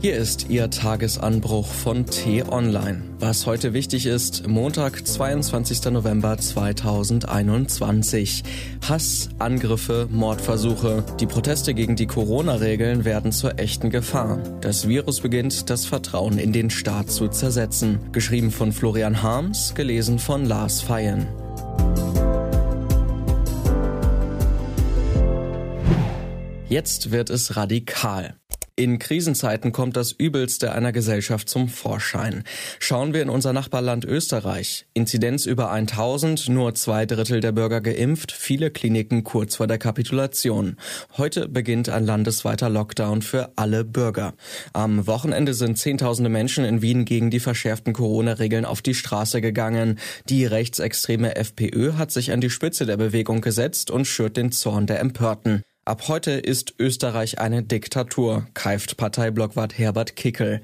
Hier ist Ihr Tagesanbruch von T-Online. Was heute wichtig ist, Montag, 22. November 2021. Hass, Angriffe, Mordversuche. Die Proteste gegen die Corona-Regeln werden zur echten Gefahr. Das Virus beginnt, das Vertrauen in den Staat zu zersetzen. Geschrieben von Florian Harms, gelesen von Lars Feyen. Jetzt wird es radikal. In Krisenzeiten kommt das Übelste einer Gesellschaft zum Vorschein. Schauen wir in unser Nachbarland Österreich. Inzidenz über 1000, nur zwei Drittel der Bürger geimpft, viele Kliniken kurz vor der Kapitulation. Heute beginnt ein landesweiter Lockdown für alle Bürger. Am Wochenende sind Zehntausende Menschen in Wien gegen die verschärften Corona-Regeln auf die Straße gegangen. Die rechtsextreme FPÖ hat sich an die Spitze der Bewegung gesetzt und schürt den Zorn der Empörten. Ab heute ist Österreich eine Diktatur, keift Parteiblockwart Herbert Kickel.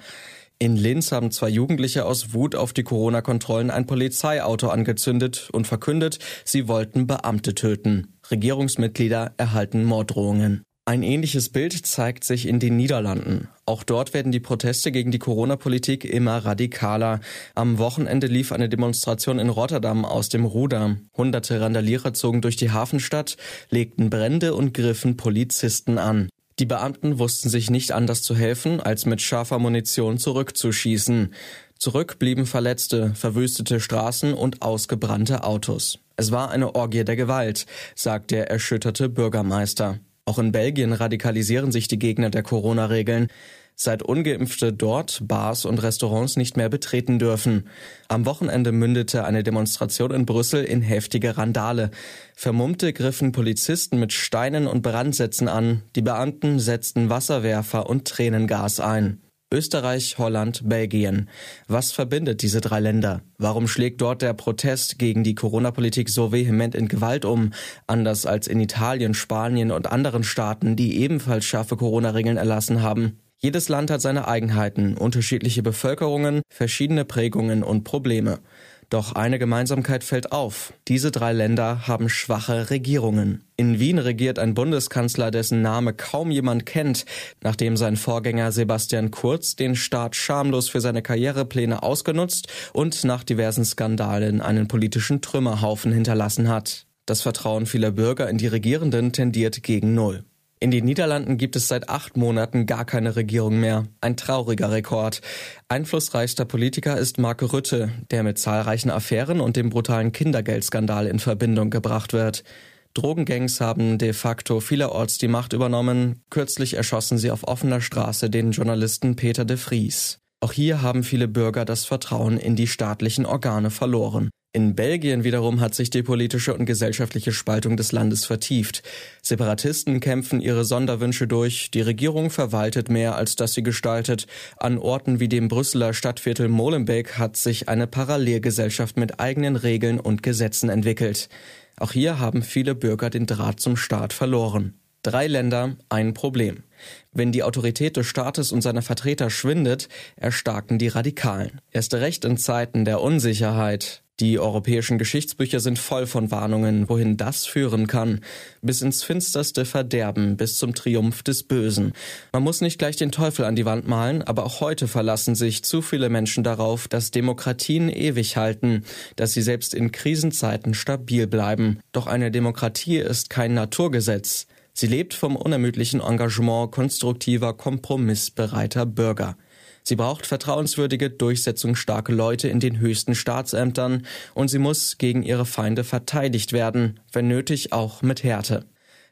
In Linz haben zwei Jugendliche aus Wut auf die Corona-Kontrollen ein Polizeiauto angezündet und verkündet, sie wollten Beamte töten. Regierungsmitglieder erhalten Morddrohungen. Ein ähnliches Bild zeigt sich in den Niederlanden. Auch dort werden die Proteste gegen die Corona-Politik immer radikaler. Am Wochenende lief eine Demonstration in Rotterdam aus dem Ruder. Hunderte Randalierer zogen durch die Hafenstadt, legten Brände und griffen Polizisten an. Die Beamten wussten sich nicht anders zu helfen, als mit scharfer Munition zurückzuschießen. Zurück blieben Verletzte, verwüstete Straßen und ausgebrannte Autos. Es war eine Orgie der Gewalt, sagt der erschütterte Bürgermeister. Auch in Belgien radikalisieren sich die Gegner der Corona-Regeln, seit ungeimpfte dort Bars und Restaurants nicht mehr betreten dürfen. Am Wochenende mündete eine Demonstration in Brüssel in heftige Randale. Vermummte griffen Polizisten mit Steinen und Brandsätzen an, die Beamten setzten Wasserwerfer und Tränengas ein. Österreich, Holland, Belgien. Was verbindet diese drei Länder? Warum schlägt dort der Protest gegen die Corona-Politik so vehement in Gewalt um, anders als in Italien, Spanien und anderen Staaten, die ebenfalls scharfe Corona-Regeln erlassen haben? Jedes Land hat seine Eigenheiten, unterschiedliche Bevölkerungen, verschiedene Prägungen und Probleme. Doch eine Gemeinsamkeit fällt auf. Diese drei Länder haben schwache Regierungen. In Wien regiert ein Bundeskanzler, dessen Name kaum jemand kennt, nachdem sein Vorgänger Sebastian Kurz den Staat schamlos für seine Karrierepläne ausgenutzt und nach diversen Skandalen einen politischen Trümmerhaufen hinterlassen hat. Das Vertrauen vieler Bürger in die Regierenden tendiert gegen Null. In den Niederlanden gibt es seit acht Monaten gar keine Regierung mehr. Ein trauriger Rekord. Einflussreichster Politiker ist Mark Rütte, der mit zahlreichen Affären und dem brutalen Kindergeldskandal in Verbindung gebracht wird. Drogengangs haben de facto vielerorts die Macht übernommen. Kürzlich erschossen sie auf offener Straße den Journalisten Peter de Vries. Auch hier haben viele Bürger das Vertrauen in die staatlichen Organe verloren. In Belgien wiederum hat sich die politische und gesellschaftliche Spaltung des Landes vertieft. Separatisten kämpfen ihre Sonderwünsche durch, die Regierung verwaltet mehr, als dass sie gestaltet. An Orten wie dem Brüsseler Stadtviertel Molenbeek hat sich eine Parallelgesellschaft mit eigenen Regeln und Gesetzen entwickelt. Auch hier haben viele Bürger den Draht zum Staat verloren. Drei Länder, ein Problem. Wenn die Autorität des Staates und seiner Vertreter schwindet, erstarken die Radikalen. Erst recht in Zeiten der Unsicherheit, die europäischen Geschichtsbücher sind voll von Warnungen, wohin das führen kann. Bis ins finsterste Verderben, bis zum Triumph des Bösen. Man muss nicht gleich den Teufel an die Wand malen, aber auch heute verlassen sich zu viele Menschen darauf, dass Demokratien ewig halten, dass sie selbst in Krisenzeiten stabil bleiben. Doch eine Demokratie ist kein Naturgesetz. Sie lebt vom unermüdlichen Engagement konstruktiver, kompromissbereiter Bürger. Sie braucht vertrauenswürdige, durchsetzungsstarke Leute in den höchsten Staatsämtern und sie muss gegen ihre Feinde verteidigt werden, wenn nötig auch mit Härte.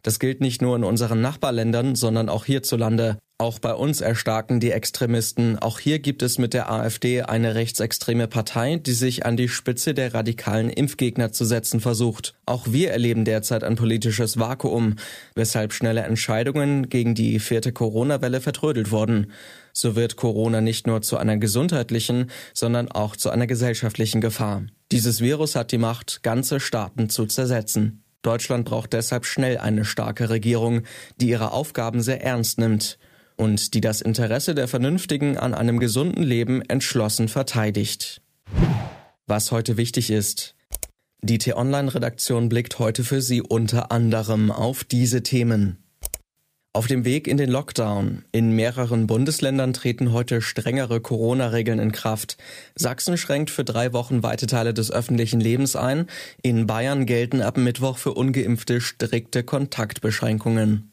Das gilt nicht nur in unseren Nachbarländern, sondern auch hierzulande. Auch bei uns erstarken die Extremisten. Auch hier gibt es mit der AfD eine rechtsextreme Partei, die sich an die Spitze der radikalen Impfgegner zu setzen versucht. Auch wir erleben derzeit ein politisches Vakuum, weshalb schnelle Entscheidungen gegen die vierte Corona-Welle vertrödelt wurden. So wird Corona nicht nur zu einer gesundheitlichen, sondern auch zu einer gesellschaftlichen Gefahr. Dieses Virus hat die Macht, ganze Staaten zu zersetzen. Deutschland braucht deshalb schnell eine starke Regierung, die ihre Aufgaben sehr ernst nimmt und die das Interesse der Vernünftigen an einem gesunden Leben entschlossen verteidigt. Was heute wichtig ist. Die T-Online-Redaktion blickt heute für Sie unter anderem auf diese Themen. Auf dem Weg in den Lockdown. In mehreren Bundesländern treten heute strengere Corona-Regeln in Kraft. Sachsen schränkt für drei Wochen weite Teile des öffentlichen Lebens ein. In Bayern gelten ab Mittwoch für ungeimpfte strikte Kontaktbeschränkungen.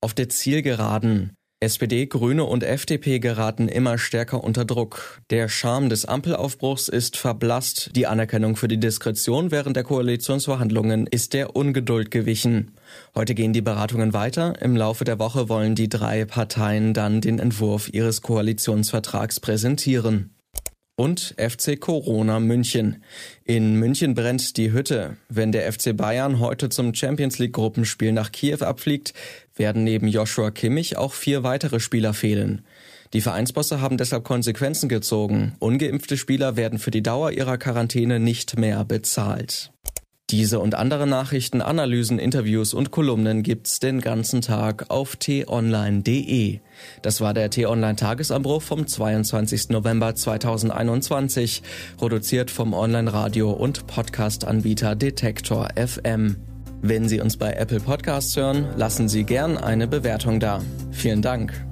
Auf der Zielgeraden. SPD, Grüne und FDP geraten immer stärker unter Druck. Der Charme des Ampelaufbruchs ist verblasst. Die Anerkennung für die Diskretion während der Koalitionsverhandlungen ist der Ungeduld gewichen. Heute gehen die Beratungen weiter. Im Laufe der Woche wollen die drei Parteien dann den Entwurf ihres Koalitionsvertrags präsentieren und FC Corona München. In München brennt die Hütte. Wenn der FC Bayern heute zum Champions League Gruppenspiel nach Kiew abfliegt, werden neben Joshua Kimmich auch vier weitere Spieler fehlen. Die Vereinsbosse haben deshalb Konsequenzen gezogen. Ungeimpfte Spieler werden für die Dauer ihrer Quarantäne nicht mehr bezahlt. Diese und andere Nachrichten, Analysen, Interviews und Kolumnen gibt's den ganzen Tag auf t-online.de. Das war der T-Online Tagesanbruch vom 22. November 2021, produziert vom Online-Radio und Podcast-Anbieter Detektor FM. Wenn Sie uns bei Apple Podcasts hören, lassen Sie gern eine Bewertung da. Vielen Dank.